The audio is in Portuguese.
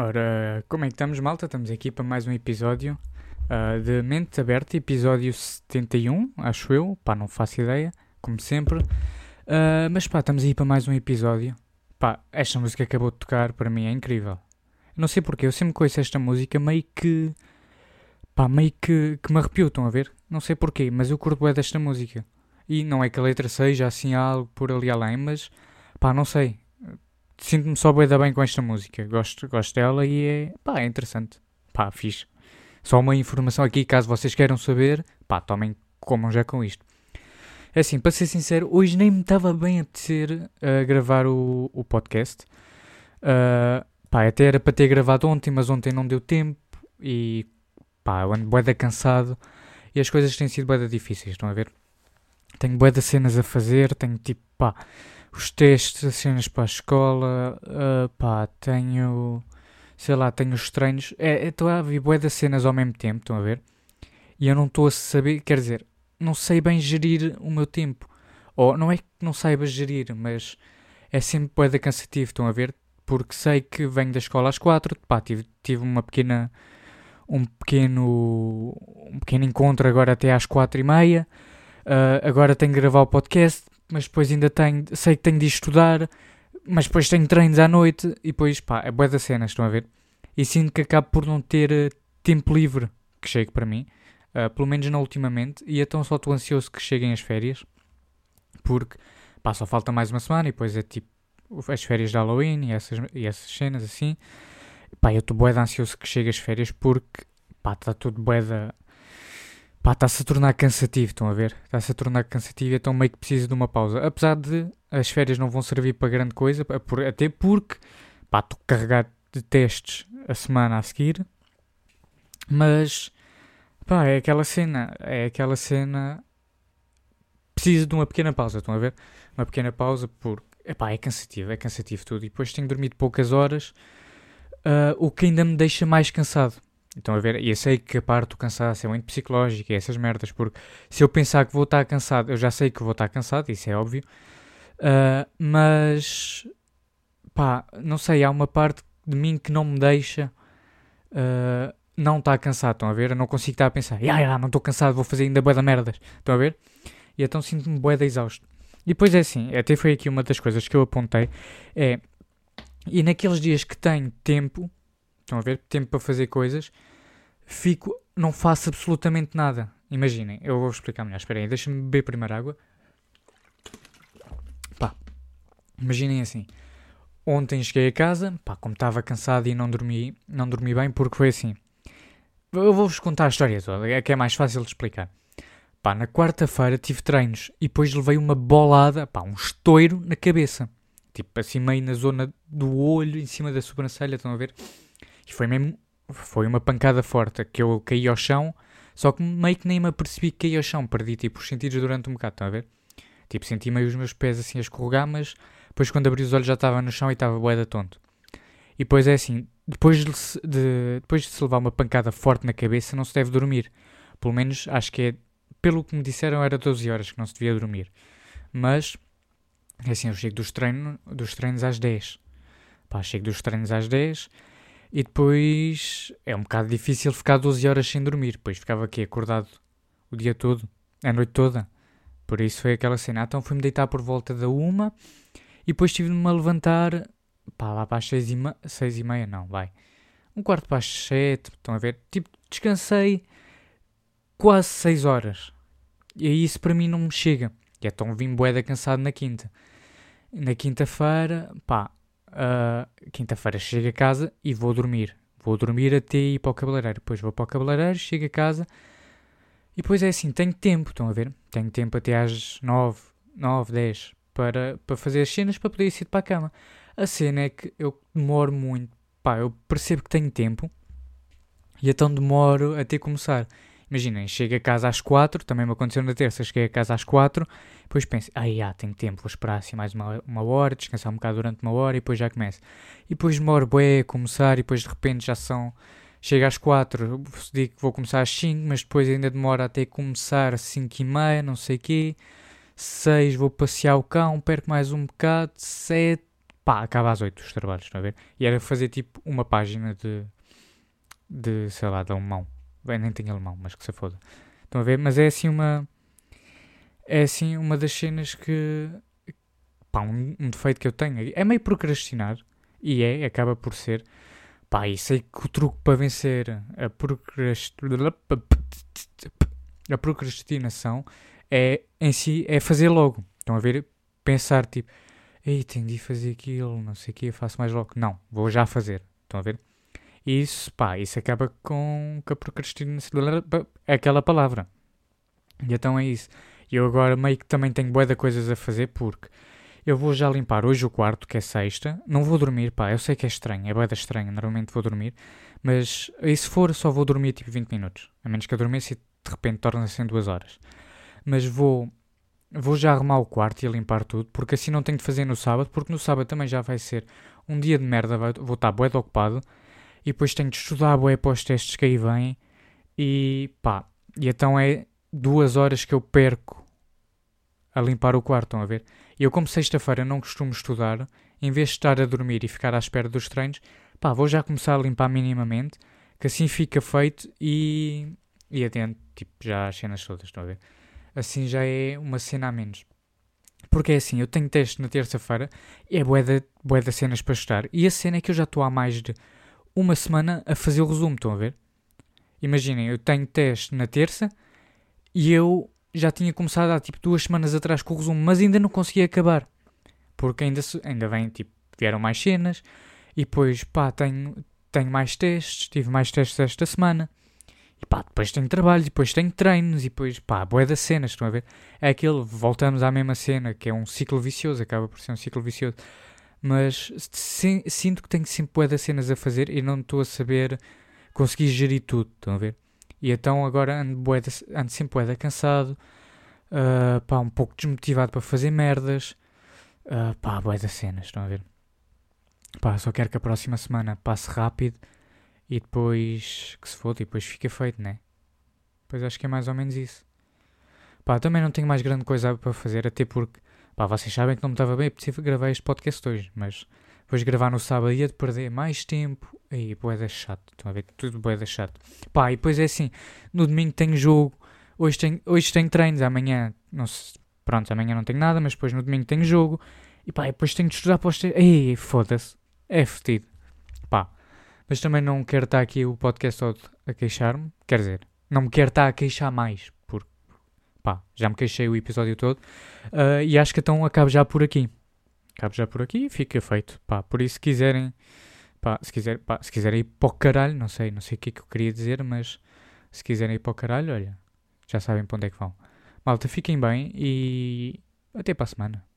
Ora, como é que estamos, malta? Estamos aqui para mais um episódio uh, de Mente Aberta, episódio 71, acho eu. Pá, não faço ideia, como sempre. Uh, mas pá, estamos aí para mais um episódio. Pá, esta música acabou de tocar, para mim é incrível. Não sei porquê, eu sempre conheço esta música meio que. pá, meio que, que me arrepiou, estão a ver? Não sei porquê, mas eu curto bem desta música. E não é que a letra seja assim algo por ali além, mas pá, não sei sinto-me só bem bem com esta música. Gosto, gosto dela e é, pá, é interessante. Pá, fixe. Só uma informação aqui, caso vocês queiram saber, pá, tomem, comam já com isto. É assim, para ser sincero, hoje nem me estava bem a apetecer uh, gravar o, o podcast. Uh, pá, até era para ter gravado ontem, mas ontem não deu tempo e pá, eu ando boeda cansado e as coisas têm sido boeda difíceis, estão a ver? Tenho boeda cenas a fazer, tenho tipo, pá, os testes, as cenas para a escola, uh, pá, tenho, sei lá, tenho os treinos, é, estou é, a ver bué das cenas ao mesmo tempo, estão a ver? E eu não estou a saber, quer dizer, não sei bem gerir o meu tempo, ou não é que não saiba gerir, mas é sempre bué da cansativo, estão a ver? Porque sei que venho da escola às quatro, pá, tive, tive uma pequena, um pequeno, um pequeno encontro agora até às quatro e meia, uh, agora tenho que gravar o podcast, mas depois ainda tenho, sei que tenho de estudar, mas depois tenho treinos à noite e depois, pá, é boa da cena, estão a ver? E sinto que acabo por não ter uh, tempo livre que chegue para mim, uh, pelo menos não ultimamente, e então só estou ansioso que cheguem as férias, porque, pá, só falta mais uma semana e depois é tipo as férias de Halloween e essas, e essas cenas assim. Pá, eu estou bué ansioso que chegue as férias porque, pá, está tudo bué da pá, está-se a tornar cansativo, estão a ver? Está-se a tornar cansativo, então meio que precisa de uma pausa. Apesar de as férias não vão servir para grande coisa, até porque, pá, estou carregado de testes a semana a seguir, mas, pá, é aquela cena, é aquela cena, precisa de uma pequena pausa, estão a ver? Uma pequena pausa porque, pá, é cansativo, é cansativo tudo, e depois tenho dormido poucas horas, uh, o que ainda me deixa mais cansado. Então, a ver, e eu sei que a parte do cansaço é muito psicológica, essas merdas, porque se eu pensar que vou estar cansado, eu já sei que vou estar cansado, isso é óbvio, uh, mas pá, não sei, há uma parte de mim que não me deixa uh, não estar cansado, estão a ver? Eu não consigo estar a pensar, ah, ah, não estou cansado, vou fazer ainda bué da merdas, estão a ver? E então sinto-me bué da exausto. E depois é assim, até foi aqui uma das coisas que eu apontei, é, e naqueles dias que tenho tempo, Estão a ver? Tempo para fazer coisas. Fico, não faço absolutamente nada. Imaginem, eu vou explicar melhor. Espera aí, deixa-me beber primeiro água. Pá, imaginem assim. Ontem cheguei a casa, pá, como estava cansado e não dormi, não dormi bem, porque foi assim. Eu vou-vos contar a história toda, é que é mais fácil de explicar. Pá, na quarta-feira tive treinos e depois levei uma bolada, pá, um estouro na cabeça. Tipo, assim meio na zona do olho, em cima da sobrancelha, estão a ver? E foi mesmo. Foi uma pancada forte que eu caí ao chão, só que meio que nem me apercebi que caí ao chão. Perdi tipo os sentidos durante um bocado, estão a ver? Tipo, senti meio os meus pés assim a escorregar, mas depois quando abri os olhos já estava no chão e estava boeda tonto. E depois é assim, depois de, de, depois de se levar uma pancada forte na cabeça não se deve dormir. Pelo menos acho que é, pelo que me disseram era 12 horas que não se devia dormir. Mas, é assim, eu chego dos, treino, dos treinos às 10. Pá, chego dos treinos às 10, e depois é um bocado difícil ficar 12 horas sem dormir. Depois ficava aqui acordado o dia todo, a noite toda. Por isso foi aquela cena. Então fui-me deitar por volta da uma e depois tive-me a levantar pá, lá para as seis e, me... seis e meia, não, vai. Um quarto para as sete, estão a ver? Tipo, descansei quase seis horas. E isso para mim não me chega. E então vim boeda cansado na quinta. Na quinta-feira, pá, uh, quinta-feira chego a casa e vou dormir. Vou dormir até ir para o cabeleireiro. Depois vou para o cabeleireiro, chego a casa e depois é assim, tenho tempo, estão a ver? Tenho tempo até às 9, 9, 10 para, para fazer as cenas para poder ir para a cama. A cena é que eu demoro muito. Pá, eu percebo que tenho tempo e então demoro até começar. Imaginem, chego a casa às 4, também me aconteceu na terça, cheguei a casa às 4, depois penso, ah, já, tenho tempo, vou esperar assim mais uma, uma hora, descansar um bocado durante uma hora e depois já começo. E depois demoro bué a começar e depois de repente já são, chego às 4, digo que vou começar às 5, mas depois ainda demora até começar às 5 e meia, não sei o quê. 6, vou passear o cão, perco mais um bocado, 7, pá, acaba às 8 os trabalhos, estão a ver? E era fazer tipo uma página de, de sei lá, de alemão. Bem, nem tenho alemão, mas que se foda. Estão a ver? Mas é assim uma. É assim uma das cenas que. Pá, um, um defeito que eu tenho. É meio procrastinar. E é, acaba por ser. Pá, e sei que o truque para vencer a, a procrastinação é em si é fazer logo. Estão a ver? Pensar tipo, ei, tenho de fazer aquilo, não sei o que, faço mais logo. Não, vou já fazer. Estão a ver? Isso, pá, isso acaba com, com a procrastinação. É aquela palavra. E então é isso. Eu agora meio que também tenho boa de coisas a fazer porque eu vou já limpar hoje o quarto, que é sexta. Não vou dormir, pá. Eu sei que é estranho, é boeda estranha. Normalmente vou dormir. Mas e se for, só vou dormir tipo 20 minutos. A menos que eu dormisse e de repente torna-se em duas horas. Mas vou, vou já arrumar o quarto e limpar tudo. Porque assim não tenho de fazer no sábado. Porque no sábado também já vai ser um dia de merda. Vou estar boeda ocupado. E depois tenho de estudar boé para os testes que aí vêm. E pá. E então é duas horas que eu perco a limpar o quarto, estão a ver? Eu, como sexta-feira não costumo estudar, em vez de estar a dormir e ficar à espera dos treinos, pá, vou já começar a limpar minimamente, que assim fica feito e, e atento, tipo, já as cenas todas, estão a ver? Assim já é uma cena a menos. Porque é assim, eu tenho teste na terça-feira é bué de, bué de cenas para estudar. E a cena é que eu já estou há mais de uma semana a fazer o resumo, estão a ver? Imaginem, eu tenho teste na terça e eu já tinha começado há tipo duas semanas atrás com o resumo, mas ainda não consegui acabar. Porque ainda, ainda vem, tipo, vieram mais cenas e depois, pá, tenho, tenho mais testes, tive mais testes esta semana. E pá, depois tenho trabalho, depois tenho treinos, e depois, pá, boé das cenas, estão a ver? É aquele, voltamos à mesma cena, que é um ciclo vicioso, acaba por ser um ciclo vicioso. Mas sim, sinto que tenho sempre boé das cenas a fazer e não estou a saber conseguir gerir tudo, estão a ver? E então agora ando, boeda, ando sempre boeda cansado, uh, pá, um pouco desmotivado para fazer merdas, uh, pá, boeda cenas, estão a ver? Pá, só quero que a próxima semana passe rápido e depois que se foda e depois fica feito, né? Pois acho que é mais ou menos isso. Pá, também não tenho mais grande coisa para fazer, até porque, pá, vocês sabem que não me estava bem preciso gravar este podcast hoje, mas depois gravar no sábado ia de perder mais tempo. Aí, boeda chato. Estão a ver? Tudo boeda chato. Pá, e depois é assim: no domingo tenho jogo, hoje tenho, hoje tenho treinos, amanhã, não sei, pronto, amanhã não tenho nada, mas depois no domingo tenho jogo. E pá, e depois tenho de estudar para os Ei, foda-se. É fedido. Pá. Mas também não quero estar aqui o podcast todo a queixar-me. Quer dizer, não me quero estar a queixar mais. Porque, pá, já me queixei o episódio todo. Uh, e acho que então acabo já por aqui. Acabo já por aqui e fica feito. Pá, por isso, se quiserem, pá, se, quiser, pá, se quiserem ir para o caralho, não sei, não sei o que é que eu queria dizer, mas se quiserem ir para o caralho, olha, já sabem para onde é que vão. Malta, fiquem bem e até para a semana.